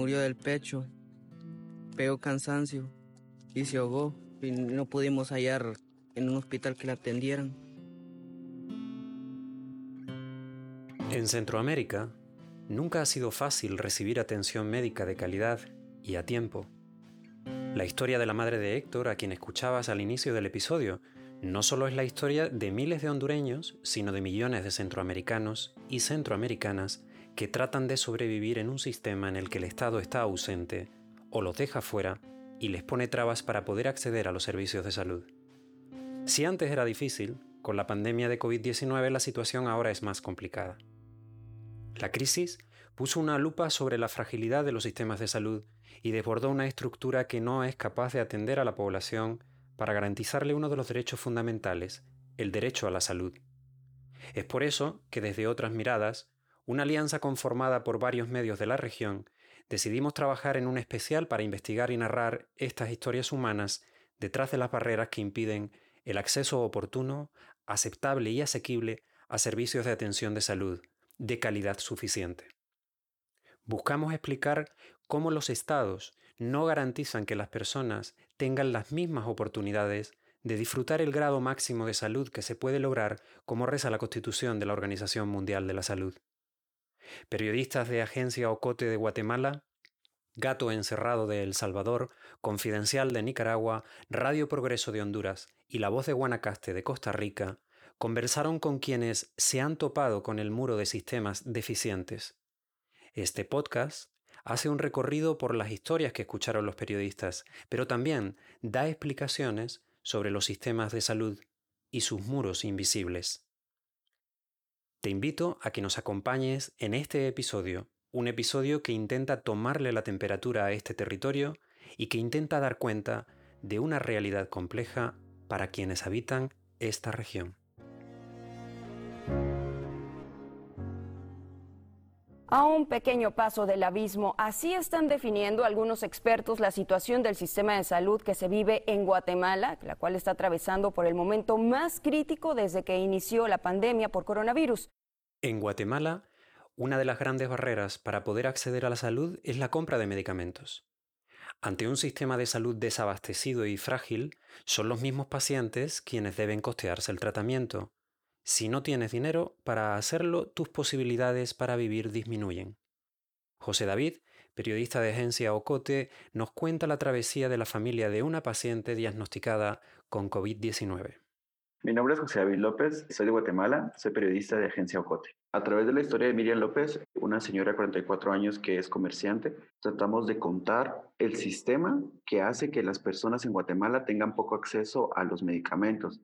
murió del pecho, pegó cansancio y se ahogó y no pudimos hallar en un hospital que la atendieran. En Centroamérica, nunca ha sido fácil recibir atención médica de calidad y a tiempo. La historia de la madre de Héctor, a quien escuchabas al inicio del episodio, no solo es la historia de miles de hondureños, sino de millones de centroamericanos y centroamericanas que tratan de sobrevivir en un sistema en el que el Estado está ausente o los deja fuera y les pone trabas para poder acceder a los servicios de salud. Si antes era difícil, con la pandemia de COVID-19 la situación ahora es más complicada. La crisis puso una lupa sobre la fragilidad de los sistemas de salud y desbordó una estructura que no es capaz de atender a la población para garantizarle uno de los derechos fundamentales, el derecho a la salud. Es por eso que desde otras miradas, una alianza conformada por varios medios de la región, decidimos trabajar en un especial para investigar y narrar estas historias humanas detrás de las barreras que impiden el acceso oportuno, aceptable y asequible a servicios de atención de salud, de calidad suficiente. Buscamos explicar cómo los estados no garantizan que las personas tengan las mismas oportunidades de disfrutar el grado máximo de salud que se puede lograr como reza la Constitución de la Organización Mundial de la Salud. Periodistas de Agencia Ocote de Guatemala, Gato Encerrado de El Salvador, Confidencial de Nicaragua, Radio Progreso de Honduras y La Voz de Guanacaste de Costa Rica conversaron con quienes se han topado con el muro de sistemas deficientes. Este podcast hace un recorrido por las historias que escucharon los periodistas, pero también da explicaciones sobre los sistemas de salud y sus muros invisibles. Te invito a que nos acompañes en este episodio, un episodio que intenta tomarle la temperatura a este territorio y que intenta dar cuenta de una realidad compleja para quienes habitan esta región. A un pequeño paso del abismo, así están definiendo algunos expertos la situación del sistema de salud que se vive en Guatemala, la cual está atravesando por el momento más crítico desde que inició la pandemia por coronavirus. En Guatemala, una de las grandes barreras para poder acceder a la salud es la compra de medicamentos. Ante un sistema de salud desabastecido y frágil, son los mismos pacientes quienes deben costearse el tratamiento, si no tienes dinero para hacerlo, tus posibilidades para vivir disminuyen. José David, periodista de agencia Ocote, nos cuenta la travesía de la familia de una paciente diagnosticada con COVID-19. Mi nombre es José David López, soy de Guatemala, soy periodista de agencia Ocote. A través de la historia de Miriam López, una señora de 44 años que es comerciante, tratamos de contar el sistema que hace que las personas en Guatemala tengan poco acceso a los medicamentos,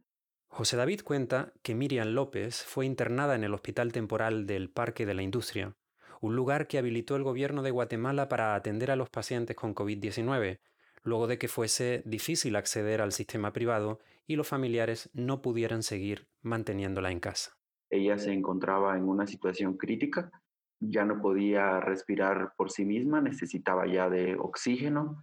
José David cuenta que Miriam López fue internada en el Hospital Temporal del Parque de la Industria, un lugar que habilitó el gobierno de Guatemala para atender a los pacientes con COVID-19, luego de que fuese difícil acceder al sistema privado y los familiares no pudieran seguir manteniéndola en casa. Ella se encontraba en una situación crítica, ya no podía respirar por sí misma, necesitaba ya de oxígeno,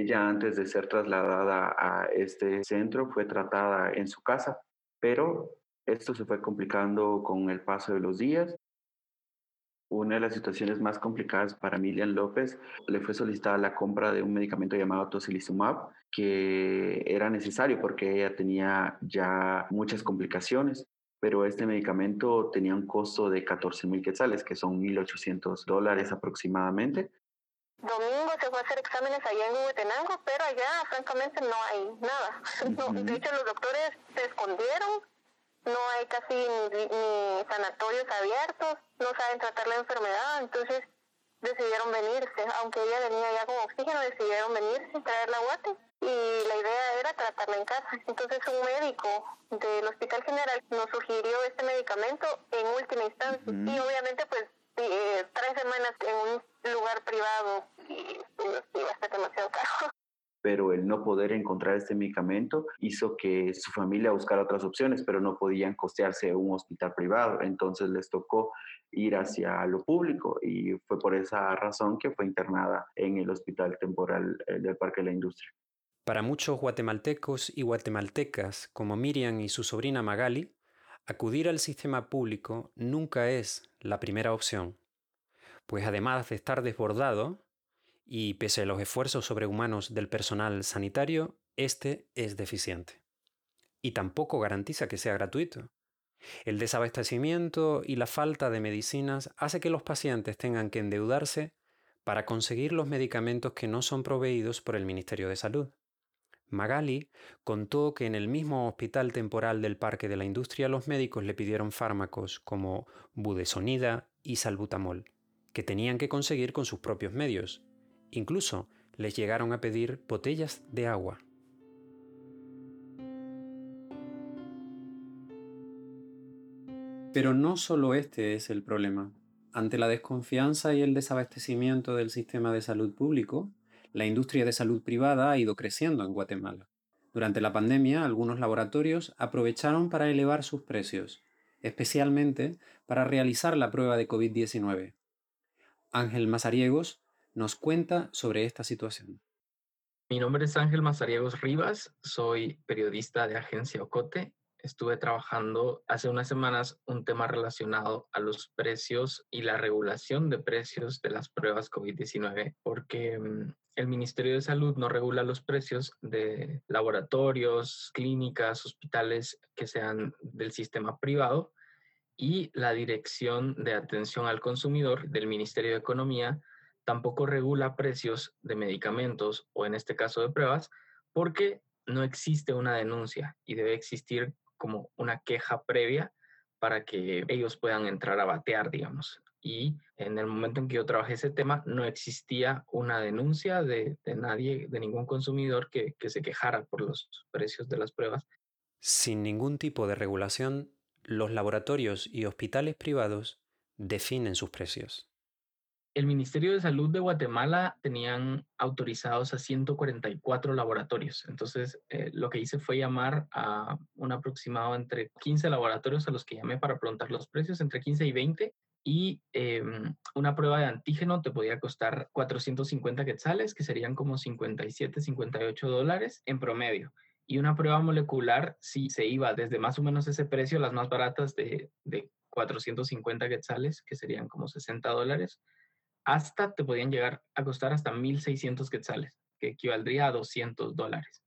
ella antes de ser trasladada a este centro fue tratada en su casa, pero esto se fue complicando con el paso de los días. Una de las situaciones más complicadas para Milian López le fue solicitada la compra de un medicamento llamado tocilizumab que era necesario porque ella tenía ya muchas complicaciones pero este medicamento tenía un costo de 14 mil quetzales, que son 1.800 dólares aproximadamente, Domingo se fue a hacer exámenes allá en Huehuetenango, pero allá francamente no hay nada. de hecho, los doctores se escondieron, no hay casi ni, sanatorios abiertos, no saben tratar la enfermedad, entonces decidieron venirse, aunque ella venía ya con oxígeno, decidieron venirse, traer la guate y la idea era tratarla en casa. Entonces un médico del Hospital General nos sugirió este medicamento en última instancia. Y obviamente pues eh, tres semanas en un lugar privado y iba a demasiado caro. Pero el no poder encontrar este medicamento hizo que su familia buscara otras opciones, pero no podían costearse un hospital privado. Entonces les tocó ir hacia lo público y fue por esa razón que fue internada en el Hospital Temporal eh, del Parque de la Industria. Para muchos guatemaltecos y guatemaltecas, como Miriam y su sobrina Magali, acudir al sistema público nunca es la primera opción pues además de estar desbordado, y pese a los esfuerzos sobrehumanos del personal sanitario, este es deficiente. Y tampoco garantiza que sea gratuito. El desabastecimiento y la falta de medicinas hace que los pacientes tengan que endeudarse para conseguir los medicamentos que no son proveídos por el Ministerio de Salud. Magali contó que en el mismo hospital temporal del Parque de la Industria los médicos le pidieron fármacos como budesonida y salbutamol, que tenían que conseguir con sus propios medios. Incluso les llegaron a pedir botellas de agua. Pero no solo este es el problema. Ante la desconfianza y el desabastecimiento del sistema de salud público, la industria de salud privada ha ido creciendo en Guatemala. Durante la pandemia, algunos laboratorios aprovecharon para elevar sus precios, especialmente para realizar la prueba de COVID-19. Ángel Mazariegos nos cuenta sobre esta situación. Mi nombre es Ángel Mazariegos Rivas, soy periodista de Agencia Ocote estuve trabajando hace unas semanas un tema relacionado a los precios y la regulación de precios de las pruebas COVID-19, porque mm, el Ministerio de Salud no regula los precios de laboratorios, clínicas, hospitales que sean del sistema privado y la Dirección de Atención al Consumidor del Ministerio de Economía tampoco regula precios de medicamentos o en este caso de pruebas porque no existe una denuncia y debe existir como una queja previa para que ellos puedan entrar a batear, digamos. Y en el momento en que yo trabajé ese tema, no existía una denuncia de, nadie, de ningún consumidor que, que se quejara por los precios de las pruebas. Sin ningún tipo de regulación, los laboratorios y hospitales privados definen sus precios el Ministerio de Salud de Guatemala tenían autorizados a 144 laboratorios. Entonces, eh, lo que hice fue llamar a un aproximado entre 15 laboratorios a los que llamé para preguntar los precios, entre 15 y 20. Y em, una prueba de antígeno te podía costar 450 quetzales, que serían como 57, 58 dólares en promedio. Y una prueba molecular, si se iba desde más o menos ese precio, las más baratas de, de 450 quetzales, que serían como 60 dólares, hasta te podían llegar a costar hasta 1.600 quetzales, que equivaldría a 200 dólares.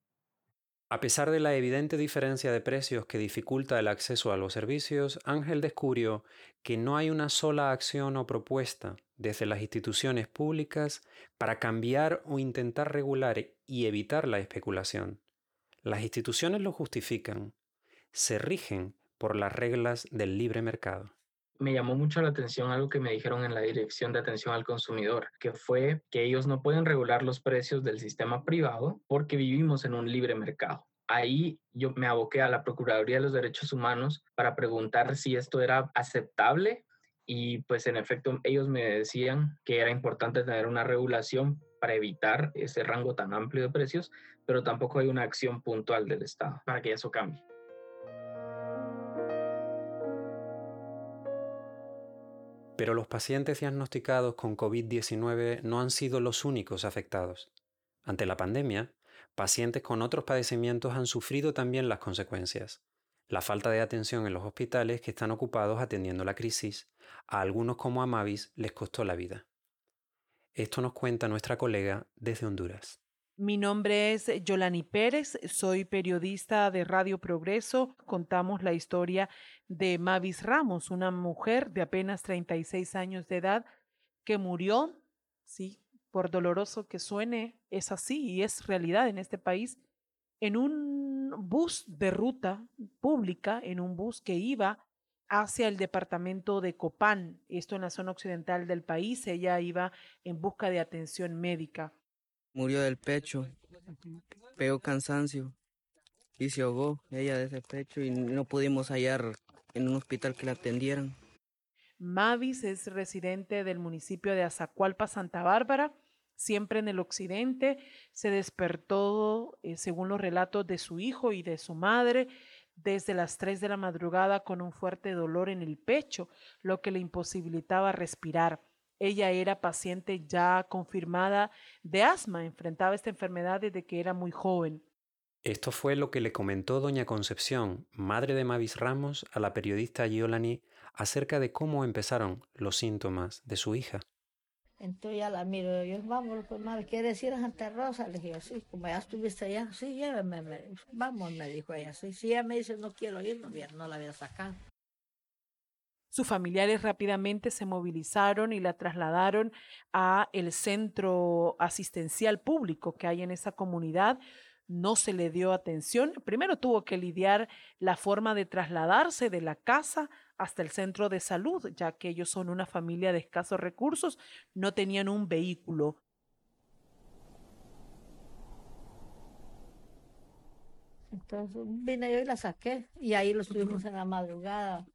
A pesar de la evidente diferencia de precios que dificulta el acceso a los servicios, Ángel descubrió que no hay una sola acción o propuesta desde las instituciones públicas para cambiar o intentar regular y evitar la especulación. Las instituciones lo justifican, se rigen por las reglas del libre mercado me llamó mucho la atención algo que me dijeron en la Dirección de Atención al Consumidor, que fue que ellos no pueden regular los precios del sistema privado porque vivimos en un libre mercado. Ahí yo me aboqué a la Procuraduría de los Derechos Humanos para preguntar si esto era aceptable y pues en efecto ellos me decían que era importante tener una regulación para evitar ese rango tan amplio de precios, pero tampoco hay una acción puntual del Estado para que eso cambie. Pero los pacientes diagnosticados con COVID-19 no han sido los únicos afectados. Ante la pandemia, pacientes con otros padecimientos han sufrido también las consecuencias. La falta de atención en los hospitales que están ocupados atendiendo la crisis, a algunos como a Mavis les costó la vida. Esto nos cuenta nuestra colega desde Honduras. Mi nombre es Yolani Pérez, soy periodista de Radio Progreso. Contamos la historia de Mavis Ramos, una mujer de apenas 36 años de edad que murió, sí, por doloroso que suene, es así y es realidad en este país, en un bus de ruta pública, en un bus que iba hacia el departamento de Copán, esto en la zona occidental del país. Ella iba en busca de atención médica murió del pecho, pegó cansancio y se ahogó ella de ese pecho y no pudimos hallar en un hospital que la atendieran. Mavis es residente del municipio de Azacualpa, Santa Bárbara, siempre en el occidente. Se despertó, eh, según los relatos de su hijo y de su madre, desde las 3 de la madrugada con un fuerte dolor en el pecho, lo que le imposibilitaba respirar. Ella era paciente ya confirmada de asma, enfrentaba esta enfermedad desde que era muy joven. Esto fue lo que le comentó doña Concepción, madre de Mavis Ramos, a la periodista Giolani acerca de cómo empezaron los síntomas de su hija. Entonces ya la miro, yo, vamos, pues madre, ¿quieres ir a Santa Rosa? Le dije, sí, como ya estuviste allá, sí, lléveme, me, vamos, me dijo ella, sí, si ella me dice no quiero ir, no, no la voy a sacar. Sus familiares rápidamente se movilizaron y la trasladaron a el centro asistencial público que hay en esa comunidad. No se le dio atención. Primero tuvo que lidiar la forma de trasladarse de la casa hasta el centro de salud, ya que ellos son una familia de escasos recursos, no tenían un vehículo. Entonces vine yo y la saqué y ahí lo estuvimos en la madrugada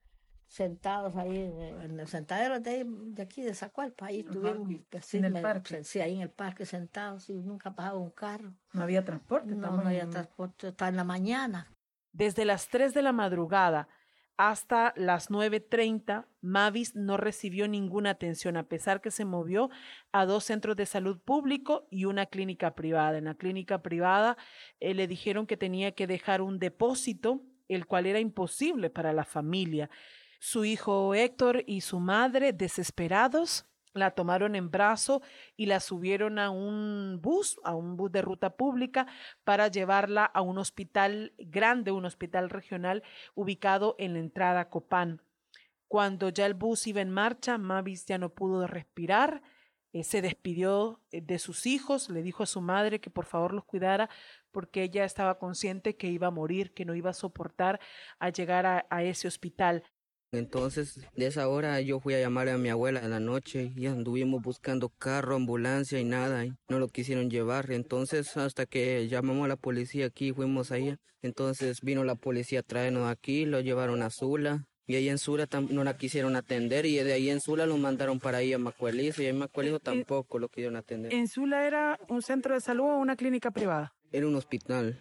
sentados ahí en el sentadero de, de aquí de Zacualpa, ahí estuvimos pues, en el parque. Sí, ahí en el parque sentados y nunca pasaba un carro. No había transporte. No, no había transporte, hasta en la mañana. Desde las 3 de la madrugada hasta las 9.30, Mavis no recibió ninguna atención, a pesar que se movió a dos centros de salud público y una clínica privada. En la clínica privada eh, le dijeron que tenía que dejar un depósito, el cual era imposible para la familia. Su hijo Héctor y su madre, desesperados, la tomaron en brazo y la subieron a un bus, a un bus de ruta pública, para llevarla a un hospital grande, un hospital regional ubicado en la entrada Copán. Cuando ya el bus iba en marcha, Mavis ya no pudo respirar, eh, se despidió eh, de sus hijos, le dijo a su madre que por favor los cuidara porque ella estaba consciente que iba a morir, que no iba a soportar a llegar a ese hospital. Entonces, de esa hora yo fui a llamar a mi abuela en la noche y anduvimos buscando carro, ambulancia y nada, y no lo quisieron llevar. Entonces, hasta que llamamos a la policía aquí, fuimos allá. Entonces vino la policía a traernos aquí, lo llevaron a Sula. Y ahí en Sula no la quisieron atender y de ahí en Sula lo mandaron para ahí a Macuelizo y en Macuelizo tampoco lo quisieron atender. ¿En Sula era un centro de salud o una clínica privada? Era un hospital.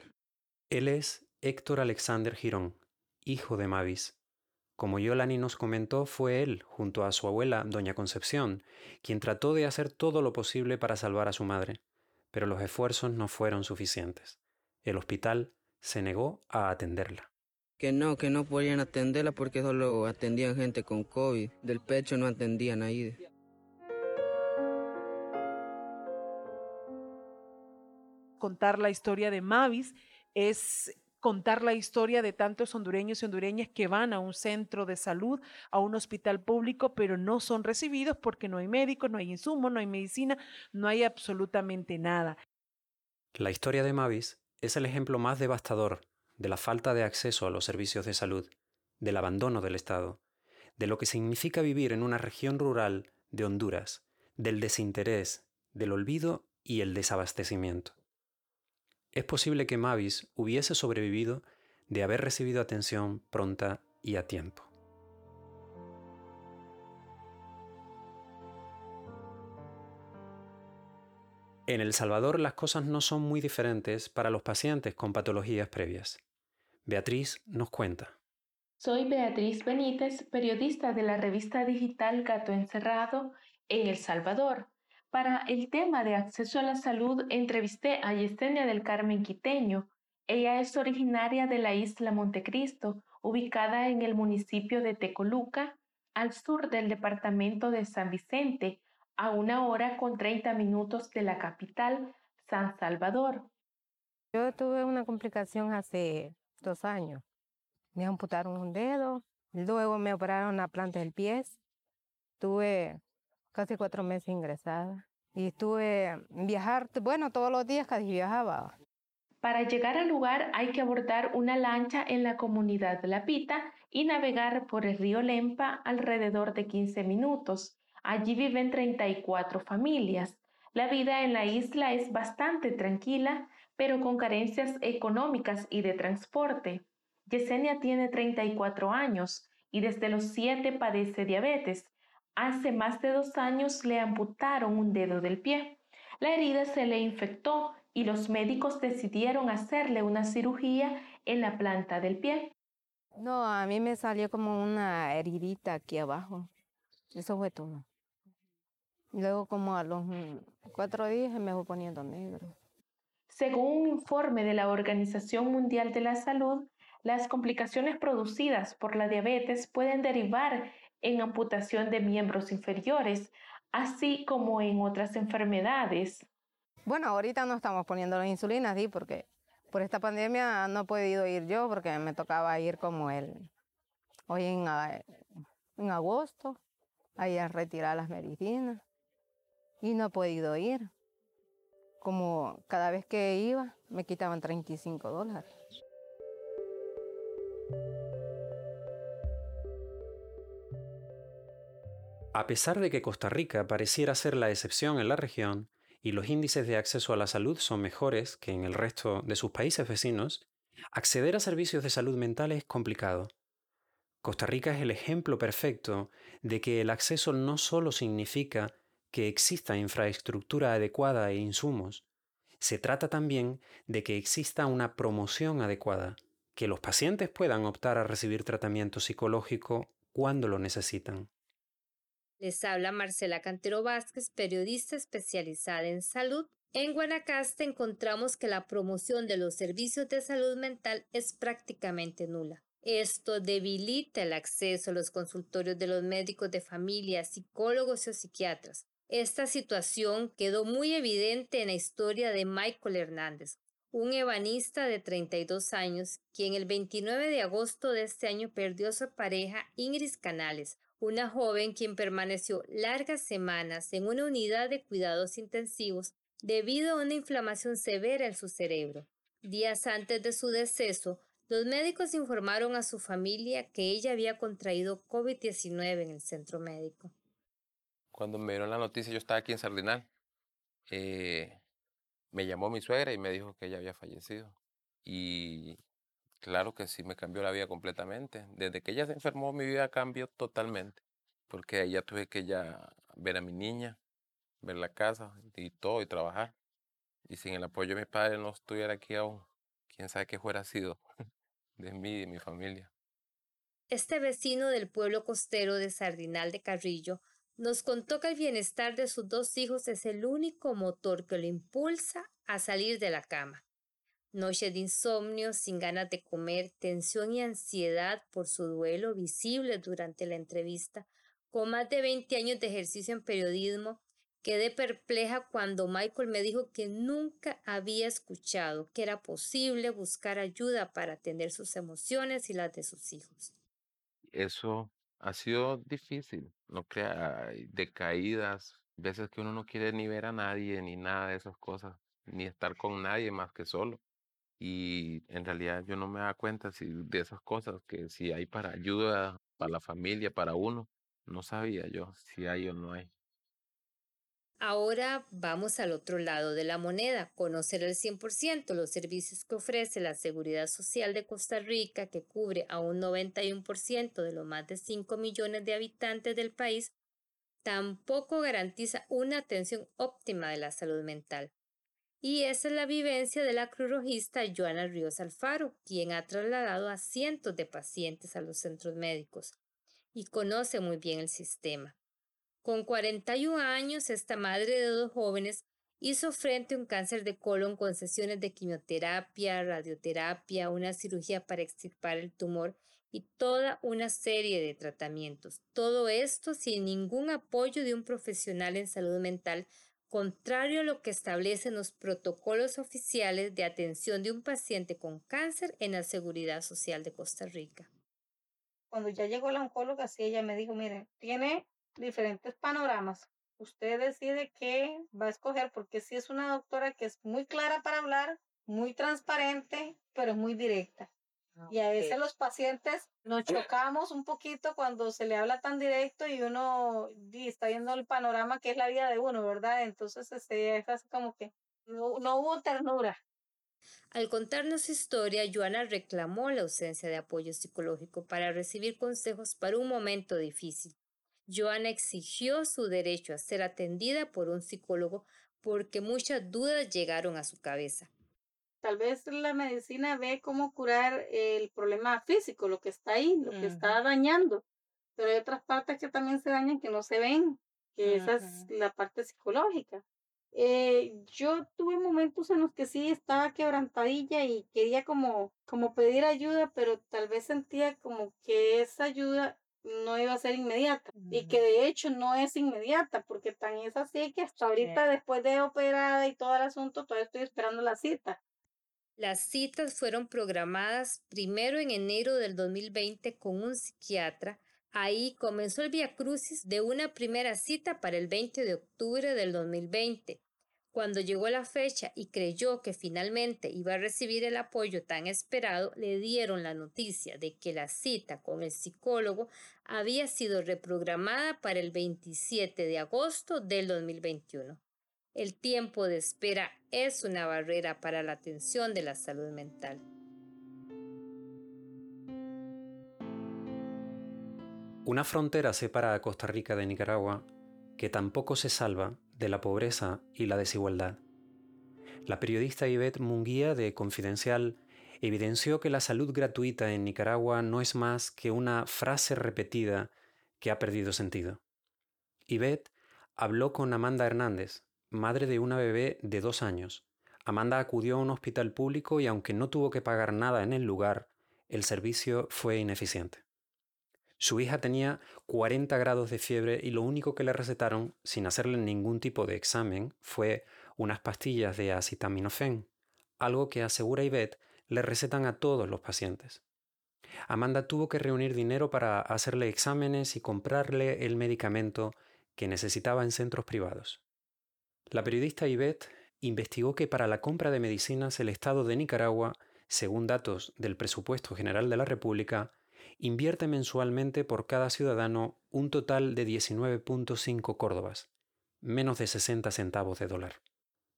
Él es Héctor Alexander Girón, hijo de Mavis. Como Yolani nos comentó, fue él, junto a su abuela, doña Concepción, quien trató de hacer todo lo posible para salvar a su madre, pero los esfuerzos no fueron suficientes. El hospital se negó a atenderla. Que no, que no podían atenderla porque solo atendían gente con COVID. Del pecho no atendían ahí. Contar la historia de Mavis es contar la historia de tantos hondureños y hondureñas que van a un centro de salud, a un hospital público, pero no son recibidos porque no hay médicos, no hay insumos, no hay medicina, no hay absolutamente nada. La historia de Mavis es el ejemplo más devastador de la falta de acceso a los servicios de salud, del abandono del Estado, de lo que significa vivir en una región rural de Honduras, del desinterés, del olvido y el desabastecimiento. Es posible que Mavis hubiese sobrevivido de haber recibido atención pronta y a tiempo. En El Salvador las cosas no son muy diferentes para los pacientes con patologías previas. Beatriz nos cuenta. Soy Beatriz Benítez, periodista de la revista digital Gato Encerrado en El Salvador. Para el tema de acceso a la salud, entrevisté a Yesenia del Carmen Quiteño. Ella es originaria de la isla Montecristo, ubicada en el municipio de Tecoluca, al sur del departamento de San Vicente, a una hora con 30 minutos de la capital, San Salvador. Yo tuve una complicación hace dos años. Me amputaron un dedo, luego me operaron la planta del pie. Tuve casi cuatro meses ingresada. Y estuve viajar, bueno, todos los días casi viajaba. Para llegar al lugar hay que abordar una lancha en la comunidad La Pita y navegar por el río Lempa alrededor de 15 minutos. Allí viven 34 familias. La vida en la isla es bastante tranquila, pero con carencias económicas y de transporte. Yesenia tiene 34 años y desde los 7 padece diabetes Hace más de dos años le amputaron un dedo del pie. La herida se le infectó y los médicos decidieron hacerle una cirugía en la planta del pie. No, a mí me salió como una heridita aquí abajo. Eso fue todo. Luego como a los cuatro días me fue poniendo negro. Según un informe de la Organización Mundial de la Salud, las complicaciones producidas por la diabetes pueden derivar en amputación de miembros inferiores, así como en otras enfermedades. Bueno, ahorita no estamos poniendo la insulina, sí, porque por esta pandemia no he podido ir yo porque me tocaba ir como el hoy en, en agosto, ahí a retirar las medicinas y no he podido ir. Como cada vez que iba me quitaban 35 dólares. A pesar de que Costa Rica pareciera ser la excepción en la región, y los índices de acceso a la salud son mejores que en el resto de sus países vecinos, acceder a servicios de salud mental es complicado. Costa Rica es el ejemplo perfecto de que el acceso no solo significa que exista infraestructura adecuada e insumos, se trata también de que exista una promoción adecuada, que los pacientes puedan optar a recibir tratamiento psicológico cuando lo necesitan. Les habla Marcela Cantero Vázquez, periodista especializada en salud. En Guanacaste encontramos que la promoción de los servicios de salud mental es prácticamente nula. Esto debilita el acceso a los consultorios de los médicos de familia, psicólogos o psiquiatras. Esta situación quedó muy evidente en la historia de Michael Hernández, un ebanista de 32 años, quien el 29 de agosto de este año perdió a su pareja Ingrid Canales, una joven quien permaneció largas semanas en una unidad de cuidados intensivos debido a una inflamación severa en su cerebro. Días antes de su deceso, los médicos informaron a su familia que ella había contraído COVID-19 en el centro médico. Cuando me dieron la noticia, yo estaba aquí en Sardinal. Eh, me llamó mi suegra y me dijo que ella había fallecido. Y Claro que sí, me cambió la vida completamente. Desde que ella se enfermó, mi vida cambió totalmente, porque ya tuve que ya ver a mi niña, ver la casa y todo y trabajar. Y sin el apoyo de mi padre no estuviera aquí aún. Quién sabe qué fuera sido de mí y de mi familia. Este vecino del pueblo costero de Sardinal de Carrillo nos contó que el bienestar de sus dos hijos es el único motor que lo impulsa a salir de la cama. Noche de insomnio, sin ganas de comer, tensión y ansiedad por su duelo visible durante la entrevista. Con más de 20 años de ejercicio en periodismo, quedé perpleja cuando Michael me dijo que nunca había escuchado que era posible buscar ayuda para atender sus emociones y las de sus hijos. Eso ha sido difícil, no crea, de caídas, veces que uno no quiere ni ver a nadie, ni nada de esas cosas, ni estar con nadie más que solo y en realidad yo no me da cuenta si de esas cosas que si hay para ayuda para la familia, para uno, no sabía yo si hay o no hay. Ahora vamos al otro lado de la moneda, conocer al 100% los servicios que ofrece la Seguridad Social de Costa Rica, que cubre a un 91% de los más de 5 millones de habitantes del país, tampoco garantiza una atención óptima de la salud mental. Y esa es la vivencia de la crurojista Joana Ríos Alfaro, quien ha trasladado a cientos de pacientes a los centros médicos y conoce muy bien el sistema. Con 41 años, esta madre de dos jóvenes hizo frente a un cáncer de colon con sesiones de quimioterapia, radioterapia, una cirugía para extirpar el tumor y toda una serie de tratamientos. Todo esto sin ningún apoyo de un profesional en salud mental contrario a lo que establecen los protocolos oficiales de atención de un paciente con cáncer en la Seguridad Social de Costa Rica. Cuando ya llegó la oncóloga, sí, ella me dijo, mire, tiene diferentes panoramas. Usted decide qué va a escoger, porque sí es una doctora que es muy clara para hablar, muy transparente, pero muy directa. Y a veces los pacientes nos chocamos un poquito cuando se le habla tan directo y uno está viendo el panorama que es la vida de uno, ¿verdad? Entonces este, es así como que no, no hubo ternura. Al contarnos su historia, Joana reclamó la ausencia de apoyo psicológico para recibir consejos para un momento difícil. Joana exigió su derecho a ser atendida por un psicólogo porque muchas dudas llegaron a su cabeza. Tal vez la medicina ve cómo curar el problema físico, lo que está ahí, lo que está dañando, pero hay otras partes que también se dañan que no se ven, que esa es la parte psicológica. Eh, yo tuve momentos en los que sí estaba quebrantadilla y quería como, como pedir ayuda, pero tal vez sentía como que esa ayuda no iba a ser inmediata y que de hecho no es inmediata porque tan es así que hasta ahorita después de operada y todo el asunto todavía estoy esperando la cita. Las citas fueron programadas primero en enero del 2020 con un psiquiatra. Ahí comenzó el Via Crucis de una primera cita para el 20 de octubre del 2020. Cuando llegó la fecha y creyó que finalmente iba a recibir el apoyo tan esperado, le dieron la noticia de que la cita con el psicólogo había sido reprogramada para el 27 de agosto del 2021. El tiempo de espera es una barrera para la atención de la salud mental. Una frontera separa a Costa Rica de Nicaragua que tampoco se salva de la pobreza y la desigualdad. La periodista Yvette Munguía de Confidencial evidenció que la salud gratuita en Nicaragua no es más que una frase repetida que ha perdido sentido. Yvette habló con Amanda Hernández, madre de una bebé de dos años. Amanda acudió a un hospital público y aunque no tuvo que pagar nada en el lugar, el servicio fue ineficiente. Su hija tenía 40 grados de fiebre y lo único que le recetaron, sin hacerle ningún tipo de examen, fue unas pastillas de acetaminofén, algo que asegura Ivette le recetan a todos los pacientes. Amanda tuvo que reunir dinero para hacerle exámenes y comprarle el medicamento que necesitaba en centros privados. La periodista Ivette investigó que para la compra de medicinas el Estado de Nicaragua, según datos del Presupuesto General de la República, invierte mensualmente por cada ciudadano un total de 19.5 córdobas, menos de 60 centavos de dólar.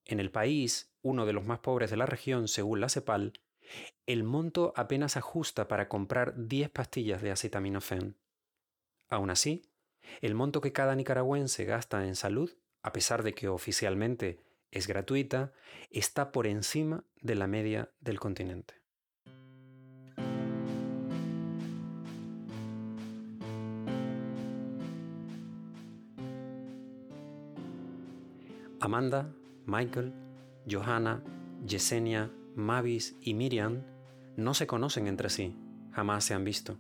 En el país, uno de los más pobres de la región según la CEPAL, el monto apenas ajusta para comprar 10 pastillas de acetaminofén. Aún así, el monto que cada nicaragüense gasta en salud, a pesar de que oficialmente es gratuita, está por encima de la media del continente. Amanda, Michael, Johanna, Yesenia, Mavis y Miriam no se conocen entre sí, jamás se han visto,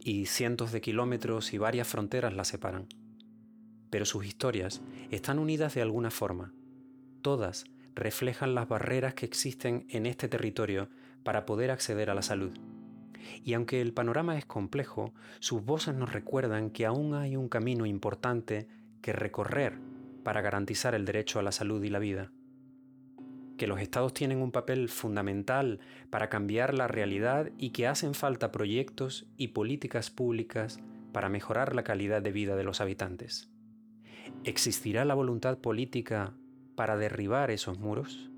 y cientos de kilómetros y varias fronteras las separan. Pero sus historias están unidas de alguna forma. Todas reflejan las barreras que existen en este territorio para poder acceder a la salud. Y aunque el panorama es complejo, sus voces nos recuerdan que aún hay un camino importante que recorrer para garantizar el derecho a la salud y la vida. Que los estados tienen un papel fundamental para cambiar la realidad y que hacen falta proyectos y políticas públicas para mejorar la calidad de vida de los habitantes. ¿Existirá la voluntad política para derribar esos muros?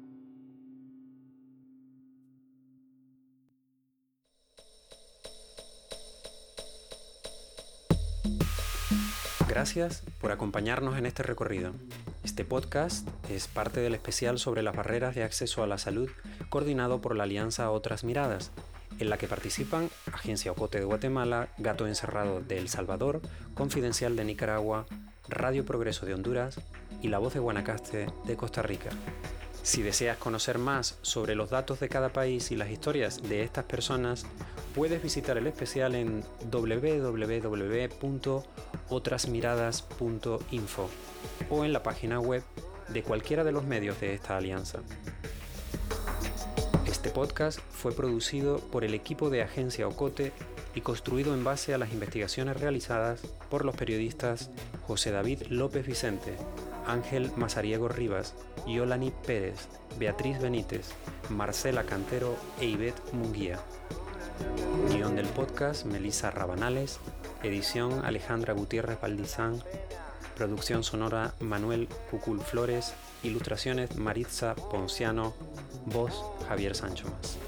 Gracias por acompañarnos en este recorrido. Este podcast es parte del especial sobre las barreras de acceso a la salud coordinado por la Alianza Otras Miradas, en la que participan Agencia Ocote de Guatemala, Gato Encerrado de El Salvador, Confidencial de Nicaragua, Radio Progreso de Honduras y La Voz de Guanacaste de Costa Rica. Si deseas conocer más sobre los datos de cada país y las historias de estas personas, puedes visitar el especial en www.otrasmiradas.info o en la página web de cualquiera de los medios de esta alianza. Este podcast fue producido por el equipo de Agencia Ocote y construido en base a las investigaciones realizadas por los periodistas José David López Vicente, Ángel Mazariego Rivas, Yolani Pérez, Beatriz Benítez, Marcela Cantero e Ivette Munguía. Guión del podcast Melissa Rabanales, edición Alejandra Gutiérrez Valdizán, producción sonora Manuel Cucul Flores, ilustraciones Maritza Ponciano, voz Javier Sancho Más.